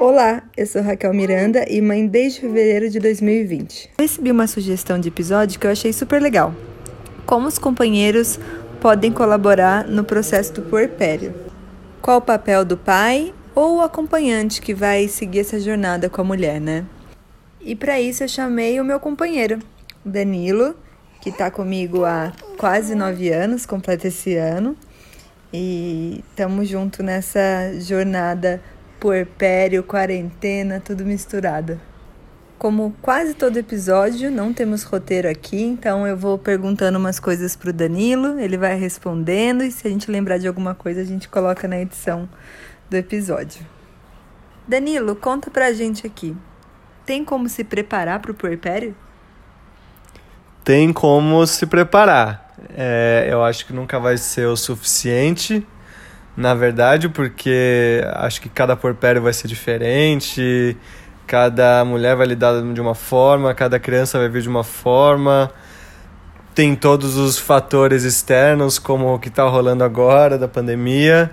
Olá, eu sou Raquel Miranda e mãe desde fevereiro de 2020. Eu recebi uma sugestão de episódio que eu achei super legal. Como os companheiros podem colaborar no processo do puerpério? Qual o papel do pai ou o acompanhante que vai seguir essa jornada com a mulher, né? E para isso eu chamei o meu companheiro, Danilo, que está comigo há quase nove anos, completa esse ano. E estamos junto nessa jornada puerpério, quarentena, tudo misturado. Como quase todo episódio, não temos roteiro aqui, então eu vou perguntando umas coisas pro Danilo, ele vai respondendo e se a gente lembrar de alguma coisa, a gente coloca na edição do episódio. Danilo, conta pra gente aqui. Tem como se preparar pro puerpério? Tem como se preparar. É, eu acho que nunca vai ser o suficiente na verdade, porque acho que cada porpério vai ser diferente, cada mulher vai lidar de uma forma, cada criança vai vir de uma forma. Tem todos os fatores externos, como o que está rolando agora, da pandemia,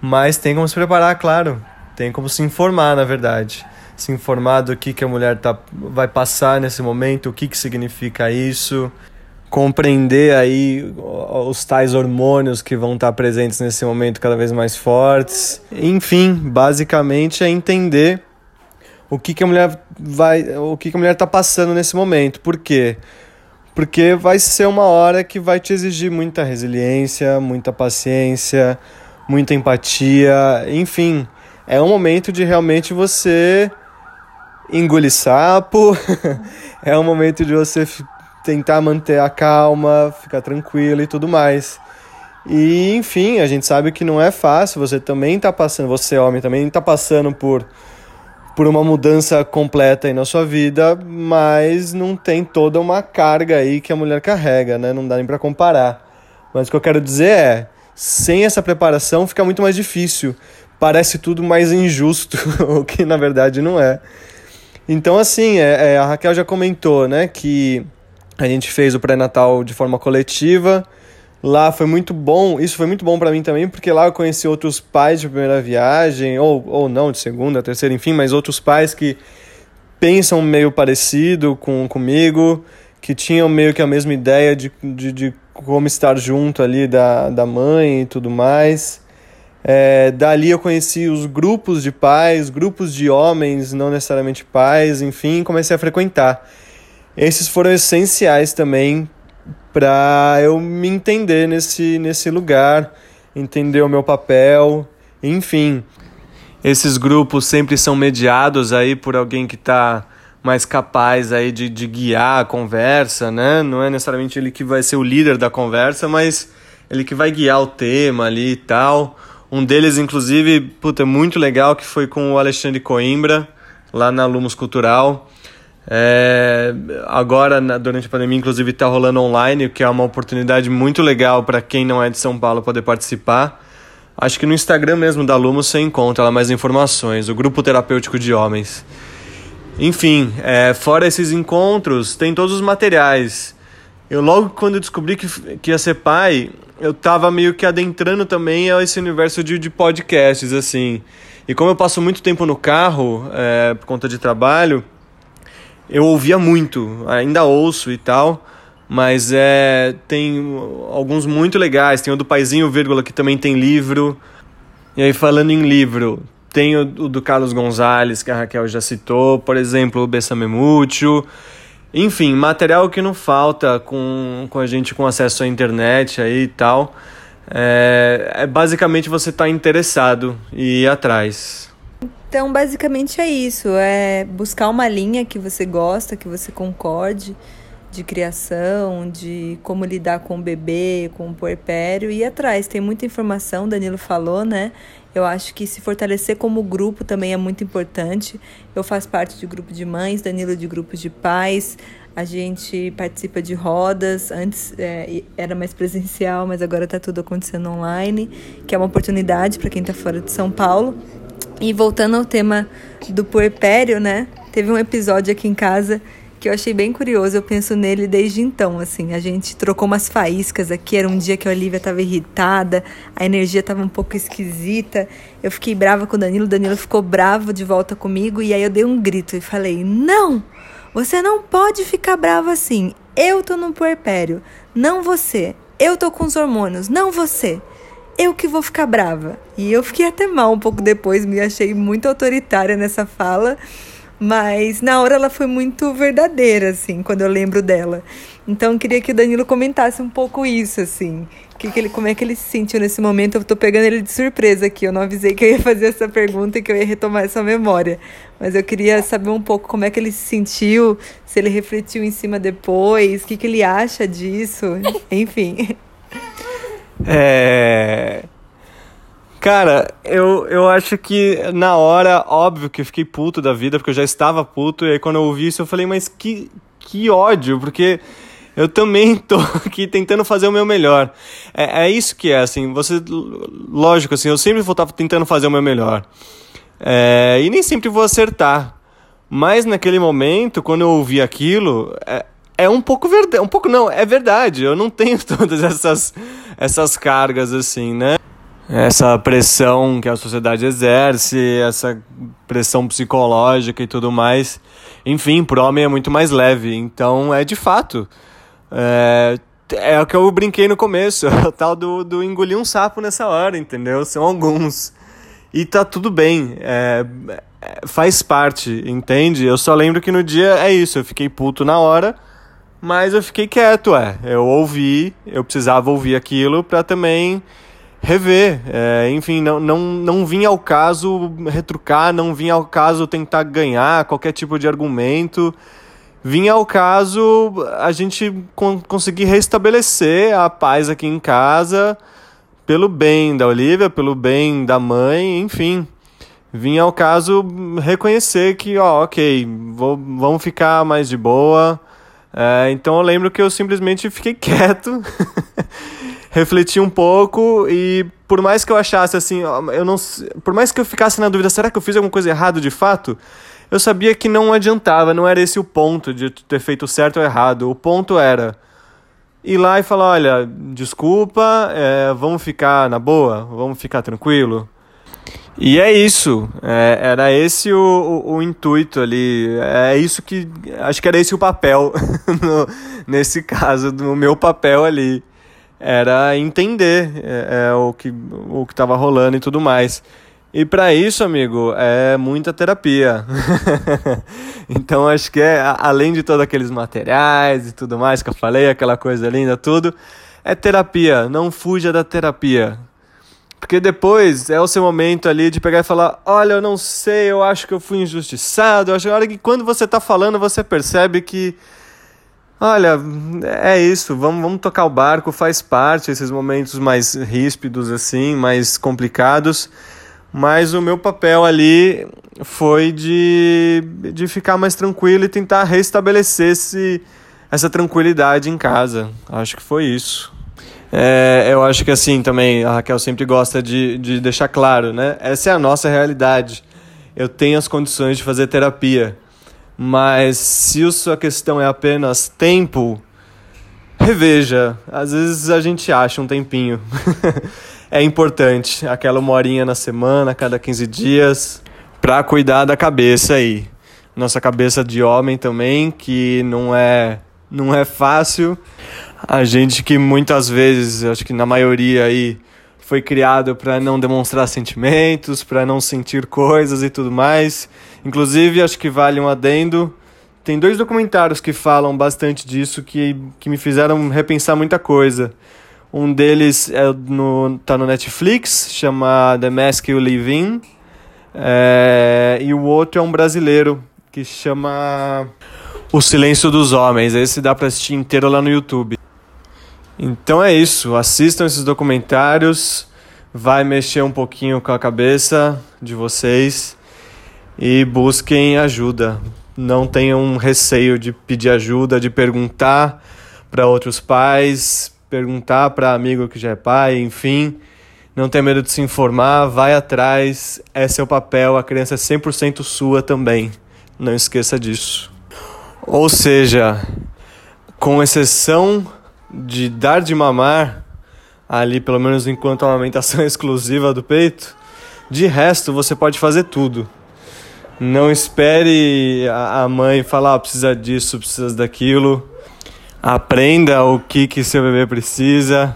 mas tem como se preparar, claro. Tem como se informar, na verdade. Se informar do que, que a mulher tá, vai passar nesse momento, o que, que significa isso, compreender aí os tais hormônios que vão estar presentes nesse momento cada vez mais fortes. Enfim, basicamente é entender o que, que a mulher vai, o que, que a mulher está passando nesse momento. Por quê? Porque vai ser uma hora que vai te exigir muita resiliência, muita paciência, muita empatia, enfim, é um momento de realmente você engolir sapo, é um momento de você tentar manter a calma, ficar tranquilo e tudo mais. E enfim, a gente sabe que não é fácil, você também está passando, você homem também está passando por por uma mudança completa aí na sua vida, mas não tem toda uma carga aí que a mulher carrega, né? Não dá nem para comparar. Mas o que eu quero dizer é, sem essa preparação fica muito mais difícil. Parece tudo mais injusto, o que na verdade não é. Então, assim, é, é, a Raquel já comentou, né, que a gente fez o pré-natal de forma coletiva. Lá foi muito bom, isso foi muito bom para mim também, porque lá eu conheci outros pais de primeira viagem, ou, ou não, de segunda, terceira, enfim, mas outros pais que pensam meio parecido com comigo, que tinham meio que a mesma ideia de, de, de como estar junto ali da, da mãe e tudo mais. É, dali eu conheci os grupos de pais, grupos de homens, não necessariamente pais, enfim, comecei a frequentar esses foram essenciais também para eu me entender nesse, nesse lugar, entender o meu papel, enfim. Esses grupos sempre são mediados aí por alguém que está mais capaz aí de, de guiar a conversa, né? Não é necessariamente ele que vai ser o líder da conversa, mas ele que vai guiar o tema ali e tal. Um deles, inclusive, puta, é muito legal, que foi com o Alexandre Coimbra, lá na Lumos Cultural. É, agora, na, durante a pandemia, inclusive, está rolando online, o que é uma oportunidade muito legal para quem não é de São Paulo poder participar. Acho que no Instagram mesmo da Lumos você encontra lá mais informações, o Grupo Terapêutico de Homens. Enfim, é, fora esses encontros, tem todos os materiais. Eu logo quando descobri que, que ia ser pai, eu tava meio que adentrando também a esse universo de, de podcasts, assim. E como eu passo muito tempo no carro, é, por conta de trabalho, eu ouvia muito, ainda ouço e tal, mas é tem alguns muito legais, tem o do Paizinho, vírgula, que também tem livro. E aí falando em livro, tem o, o do Carlos Gonzalez, que a Raquel já citou, por exemplo, o Bessame Mútil. Enfim, material que não falta com, com a gente com acesso à internet aí e tal. É, é basicamente você estar tá interessado e ir atrás. Então, basicamente é isso, é buscar uma linha que você gosta, que você concorde, de criação, de como lidar com o bebê, com o puerpério e ir atrás. Tem muita informação, Danilo falou, né? Eu acho que se fortalecer como grupo também é muito importante. Eu faço parte de grupo de mães, Danilo de grupos de pais. A gente participa de rodas. Antes é, era mais presencial, mas agora está tudo acontecendo online, que é uma oportunidade para quem está fora de São Paulo. E voltando ao tema do puerpério, né? Teve um episódio aqui em casa que eu achei bem curioso. Eu penso nele desde então, assim. A gente trocou umas faíscas aqui. Era um dia que a Olivia estava irritada, a energia estava um pouco esquisita. Eu fiquei brava com o Danilo, o Danilo ficou bravo de volta comigo. E aí eu dei um grito e falei: Não! Você não pode ficar bravo assim. Eu tô no puerpério, não você. Eu tô com os hormônios, não você eu que vou ficar brava. E eu fiquei até mal um pouco depois, me achei muito autoritária nessa fala, mas na hora ela foi muito verdadeira, assim, quando eu lembro dela. Então queria que o Danilo comentasse um pouco isso, assim. Que que ele, como é que ele se sentiu nesse momento? Eu tô pegando ele de surpresa aqui. Eu não avisei que eu ia fazer essa pergunta e que eu ia retomar essa memória. Mas eu queria saber um pouco como é que ele se sentiu, se ele refletiu em cima depois, o que, que ele acha disso, enfim. É. Cara, eu, eu acho que na hora, óbvio que eu fiquei puto da vida, porque eu já estava puto, e aí quando eu ouvi isso eu falei, mas que, que ódio, porque eu também tô aqui tentando fazer o meu melhor. É, é isso que é, assim, você, lógico, assim, eu sempre vou estar tentando fazer o meu melhor. É, e nem sempre vou acertar. Mas naquele momento, quando eu ouvi aquilo, é, é um pouco verdade, um pouco não, é verdade. Eu não tenho todas essas essas cargas assim, né? Essa pressão que a sociedade exerce, essa pressão psicológica e tudo mais. Enfim, pro homem é muito mais leve. Então, é de fato. É, é o que eu brinquei no começo, é o tal do, do engolir um sapo nessa hora, entendeu? São alguns. E tá tudo bem, é, é faz parte, entende? Eu só lembro que no dia é isso, eu fiquei puto na hora, mas eu fiquei quieto, é. Eu ouvi, eu precisava ouvir aquilo para também rever. É, enfim, não, não, não vinha ao caso retrucar, não vinha ao caso tentar ganhar qualquer tipo de argumento. Vinha ao caso a gente con conseguir restabelecer a paz aqui em casa pelo bem da Olivia, pelo bem da mãe, enfim. Vinha ao caso reconhecer que, ó, ok, vou, vamos ficar mais de boa é, então eu lembro que eu simplesmente fiquei quieto, refleti um pouco e por mais que eu achasse assim, eu não, por mais que eu ficasse na dúvida, será que eu fiz alguma coisa errada de fato? Eu sabia que não adiantava, não era esse o ponto de ter feito certo ou errado. O ponto era ir lá e falar, olha, desculpa, é, vamos ficar na boa, vamos ficar tranquilo. E é isso, é, era esse o, o, o, intuito ali, é isso que, acho que era esse o papel, no, nesse caso, no meu papel ali, era entender é, é, o que o que estava rolando e tudo mais. E para isso, amigo, é muita terapia. então acho que é, além de todos aqueles materiais e tudo mais que eu falei, aquela coisa linda, tudo, é terapia, não fuja da terapia porque depois é o seu momento ali de pegar e falar: olha, eu não sei, eu acho que eu fui injustiçado. Eu acho que quando você está falando, você percebe que. Olha, é isso, vamos, vamos tocar o barco, faz parte esses momentos mais ríspidos, assim, mais complicados. Mas o meu papel ali foi de, de ficar mais tranquilo e tentar restabelecer esse, essa tranquilidade em casa. Acho que foi isso. É, eu acho que assim também, a Raquel sempre gosta de, de deixar claro, né? Essa é a nossa realidade. Eu tenho as condições de fazer terapia. Mas se a sua questão é apenas tempo, reveja. Às vezes a gente acha um tempinho. é importante. Aquela uma horinha na semana, cada 15 dias, para cuidar da cabeça aí. Nossa cabeça de homem também, que não é, não é fácil a gente que muitas vezes, acho que na maioria aí, foi criado para não demonstrar sentimentos, para não sentir coisas e tudo mais. Inclusive, acho que vale um adendo. Tem dois documentários que falam bastante disso que, que me fizeram repensar muita coisa. Um deles é no, tá no Netflix, chama The Mask You Live In. É, e o outro é um brasileiro que chama O Silêncio dos Homens. Esse dá para assistir inteiro lá no YouTube. Então é isso, assistam esses documentários, vai mexer um pouquinho com a cabeça de vocês e busquem ajuda. Não tenham receio de pedir ajuda, de perguntar para outros pais, perguntar para amigo que já é pai, enfim. Não tenha medo de se informar, vai atrás, é seu papel, a criança é 100% sua também. Não esqueça disso. Ou seja, com exceção de dar de mamar, ali pelo menos enquanto a amamentação é exclusiva do peito, de resto você pode fazer tudo. Não espere a mãe falar, oh, precisa disso, precisa daquilo. Aprenda o que, que seu bebê precisa.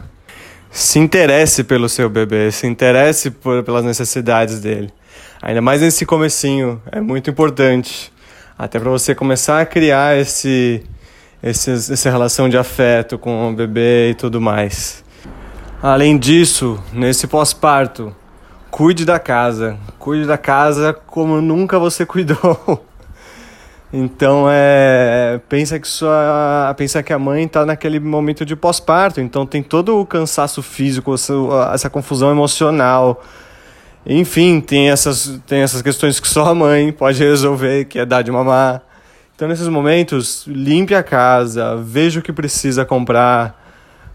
Se interesse pelo seu bebê, se interesse por, pelas necessidades dele. Ainda mais nesse comecinho, é muito importante. Até para você começar a criar esse, esse, essa relação de afeto com o bebê e tudo mais. Além disso, nesse pós-parto, cuide da casa. Cuide da casa como nunca você cuidou. Então é pensa que sua pensa que a mãe está naquele momento de pós-parto, então tem todo o cansaço físico, essa, essa, confusão emocional. Enfim, tem essas tem essas questões que só a mãe pode resolver, que é dar de mamar. Então nesses momentos, limpe a casa, veja o que precisa comprar,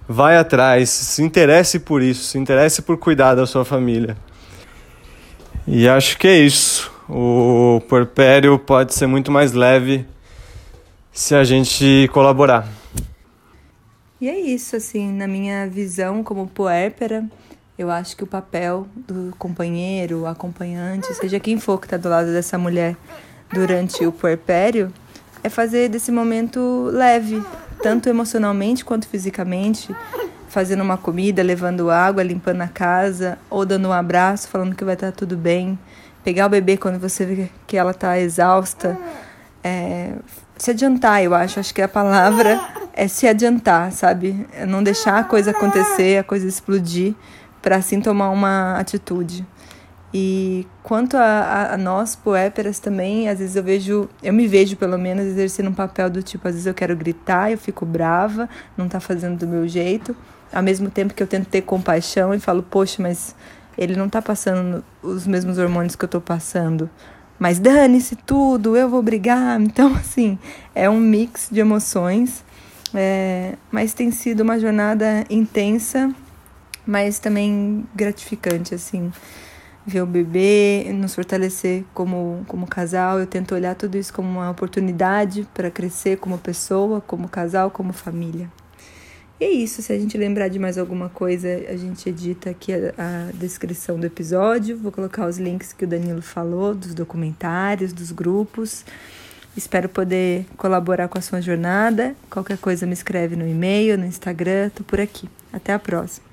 vai atrás, se interesse por isso, se interesse por cuidar da sua família. E acho que é isso. O porpério pode ser muito mais leve se a gente colaborar. E é isso, assim, na minha visão como puérpera, eu acho que o papel do companheiro, acompanhante, seja quem for que está do lado dessa mulher durante o puerpério, é fazer desse momento leve, tanto emocionalmente quanto fisicamente, fazendo uma comida, levando água, limpando a casa, ou dando um abraço, falando que vai estar tudo bem. Pegar o bebê quando você vê que ela está exausta. É, se adiantar, eu acho. Acho que a palavra é se adiantar, sabe? É não deixar a coisa acontecer, a coisa explodir, para assim tomar uma atitude. E quanto a, a, a, nós, poéperas, também, às vezes eu vejo, eu me vejo pelo menos exercendo um papel do tipo, às vezes eu quero gritar, eu fico brava, não tá fazendo do meu jeito ao mesmo tempo que eu tento ter compaixão e falo, poxa, mas ele não tá passando os mesmos hormônios que eu tô passando. Mas dane-se tudo, eu vou brigar. Então, assim, é um mix de emoções. É, mas tem sido uma jornada intensa, mas também gratificante, assim. Ver o bebê, nos fortalecer como, como casal. Eu tento olhar tudo isso como uma oportunidade para crescer como pessoa, como casal, como família. E é isso. Se a gente lembrar de mais alguma coisa, a gente edita aqui a, a, descrição do episódio. Vou colocar os links que o Danilo falou, dos documentários, dos grupos. Espero poder colaborar com a sua jornada. Qualquer coisa me escreve no e-mail, no Instagram. Tô por aqui. Até a próxima.